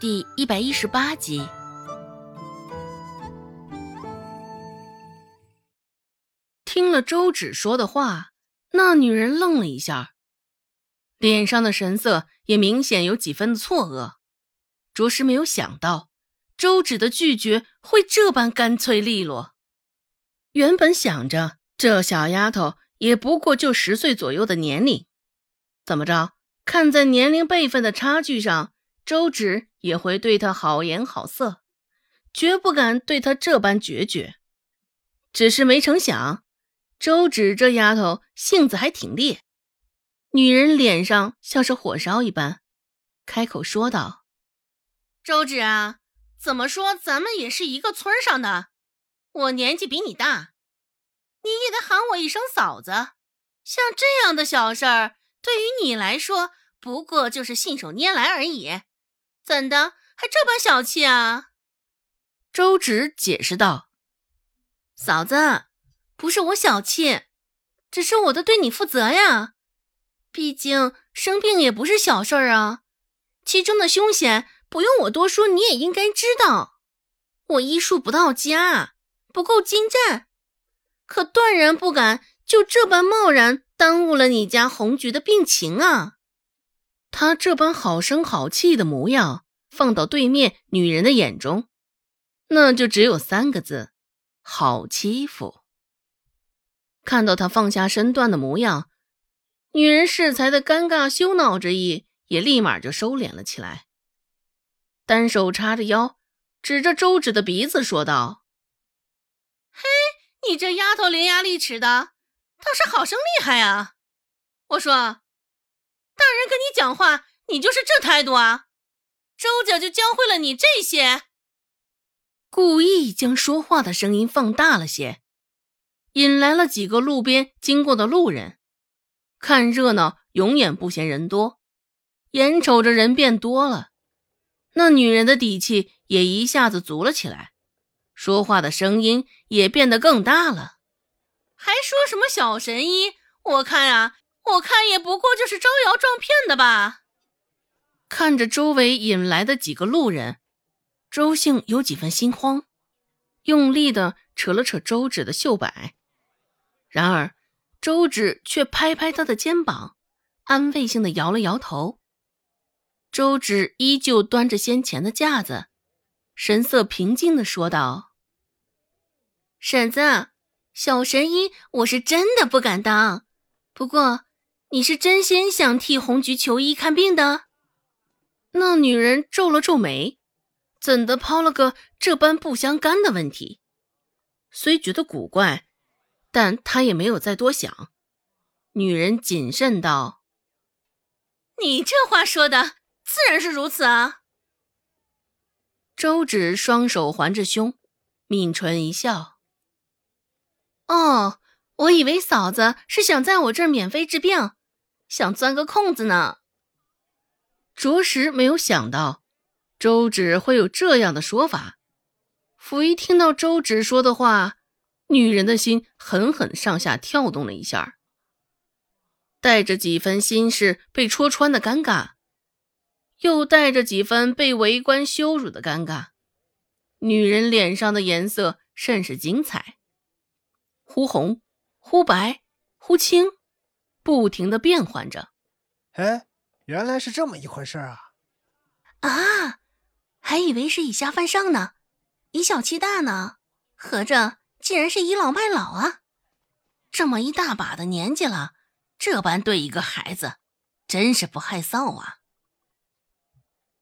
第一百一十八集。听了周芷说的话，那女人愣了一下，脸上的神色也明显有几分的错愕，着实没有想到周芷的拒绝会这般干脆利落。原本想着这小丫头也不过就十岁左右的年龄，怎么着？看在年龄辈分的差距上，周芷也会对他好言好色，绝不敢对他这般决绝。只是没成想。周芷这丫头性子还挺烈，女人脸上像是火烧一般，开口说道：“周芷啊，怎么说咱们也是一个村上的，我年纪比你大，你也得喊我一声嫂子。像这样的小事儿，对于你来说不过就是信手拈来而已，怎的还这般小气啊？”周芷解释道：“嫂子。”不是我小气，只是我得对你负责呀。毕竟生病也不是小事儿啊，其中的凶险不用我多说，你也应该知道。我医术不到家，不够精湛，可断然不敢就这般贸然耽误了你家红菊的病情啊。他这般好声好气的模样，放到对面女人的眼中，那就只有三个字：好欺负。看到他放下身段的模样，女人适才的尴尬羞恼之意也立马就收敛了起来，单手叉着腰，指着周芷的鼻子说道：“嘿，你这丫头伶牙俐齿的，倒是好生厉害啊！我说，大人跟你讲话，你就是这态度啊？周家就教会了你这些？”故意将说话的声音放大了些。引来了几个路边经过的路人，看热闹永远不嫌人多，眼瞅着人变多了，那女人的底气也一下子足了起来，说话的声音也变得更大了，还说什么小神医？我看呀，我看也不过就是招摇撞骗的吧。看着周围引来的几个路人，周兴有几分心慌，用力的扯了扯周芷的袖摆。然而，周芷却拍拍他的肩膀，安慰性的摇了摇头。周芷依旧端着先前的架子，神色平静的说道：“婶子，小神医我是真的不敢当。不过，你是真心想替红菊求医看病的？”那女人皱了皱眉，怎的抛了个这般不相干的问题？虽觉得古怪。但她也没有再多想，女人谨慎道：“你这话说的自然是如此啊。”周芷双手环着胸，抿唇一笑：“哦，我以为嫂子是想在我这儿免费治病，想钻个空子呢。着实没有想到，周芷会有这样的说法。甫一听到周芷说的话。”女人的心狠狠上下跳动了一下，带着几分心事被戳穿的尴尬，又带着几分被围观羞辱的尴尬。女人脸上的颜色甚是精彩，忽红、忽白、忽青，不停的变换着。哎，原来是这么一回事啊！啊，还以为是以下犯上呢，以小欺大呢，合着……竟然是倚老卖老啊！这么一大把的年纪了，这般对一个孩子，真是不害臊啊！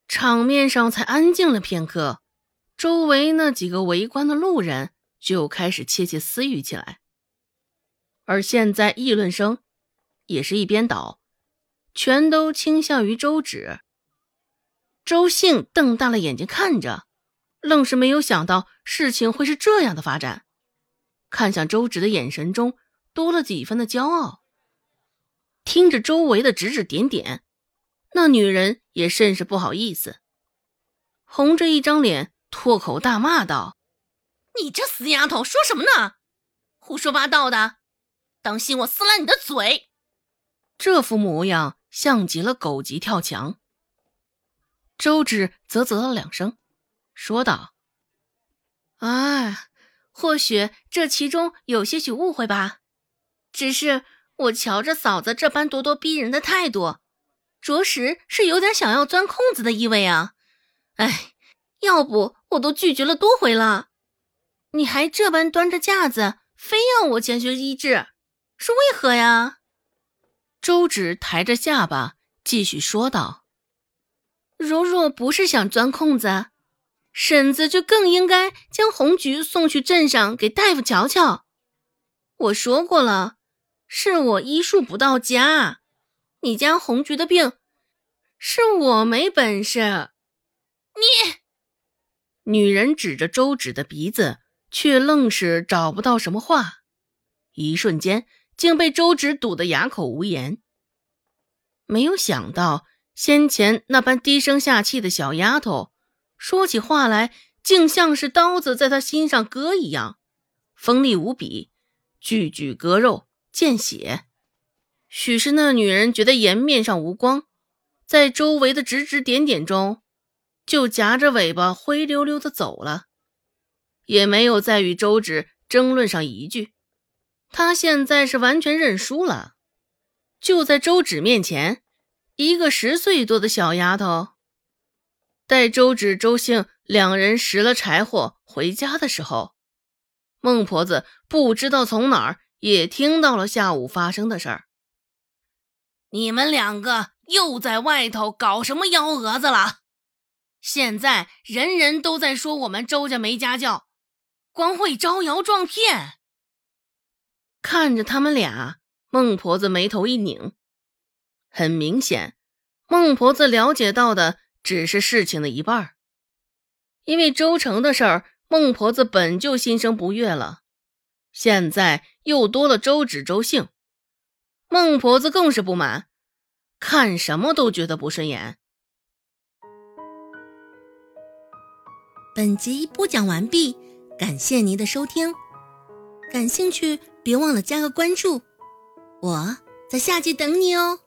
场面上才安静了片刻，周围那几个围观的路人就开始窃窃私语起来。而现在议论声也是一边倒，全都倾向于周芷。周兴瞪大了眼睛看着，愣是没有想到事情会是这样的发展。看向周芷的眼神中多了几分的骄傲，听着周围的指指点点，那女人也甚是不好意思，红着一张脸脱口大骂道：“你这死丫头，说什么呢？胡说八道的！当心我撕烂你的嘴！”这副模样像极了狗急跳墙。周芷啧啧了两声，说道：“啊，或许这其中有些许误会吧。只是我瞧着嫂子这般咄咄逼人的态度，着实是有点想要钻空子的意味啊。哎，要不我都拒绝了多回了，你还这般端着架子，非要我前去医治，是为何呀？”周芷抬着下巴继续说道。如若不是想钻空子，婶子就更应该将红菊送去镇上给大夫瞧瞧。我说过了，是我医术不到家，你家红菊的病，是我没本事。你，女人指着周芷的鼻子，却愣是找不到什么话，一瞬间竟被周芷堵得哑口无言。没有想到。先前那般低声下气的小丫头，说起话来竟像是刀子在她心上割一样，锋利无比，句句割肉见血。许是那女人觉得颜面上无光，在周围的指指点点中，就夹着尾巴灰溜溜的走了，也没有再与周芷争论上一句。他现在是完全认输了，就在周芷面前。一个十岁多的小丫头，待周芷、周兴两人拾了柴火回家的时候，孟婆子不知道从哪儿也听到了下午发生的事儿。你们两个又在外头搞什么幺蛾子了？现在人人都在说我们周家没家教，光会招摇撞骗。看着他们俩，孟婆子眉头一拧。很明显，孟婆子了解到的只是事情的一半因为周成的事儿，孟婆子本就心生不悦了，现在又多了周芷、周姓，孟婆子更是不满，看什么都觉得不顺眼。本集播讲完毕，感谢您的收听，感兴趣别忘了加个关注，我在下集等你哦。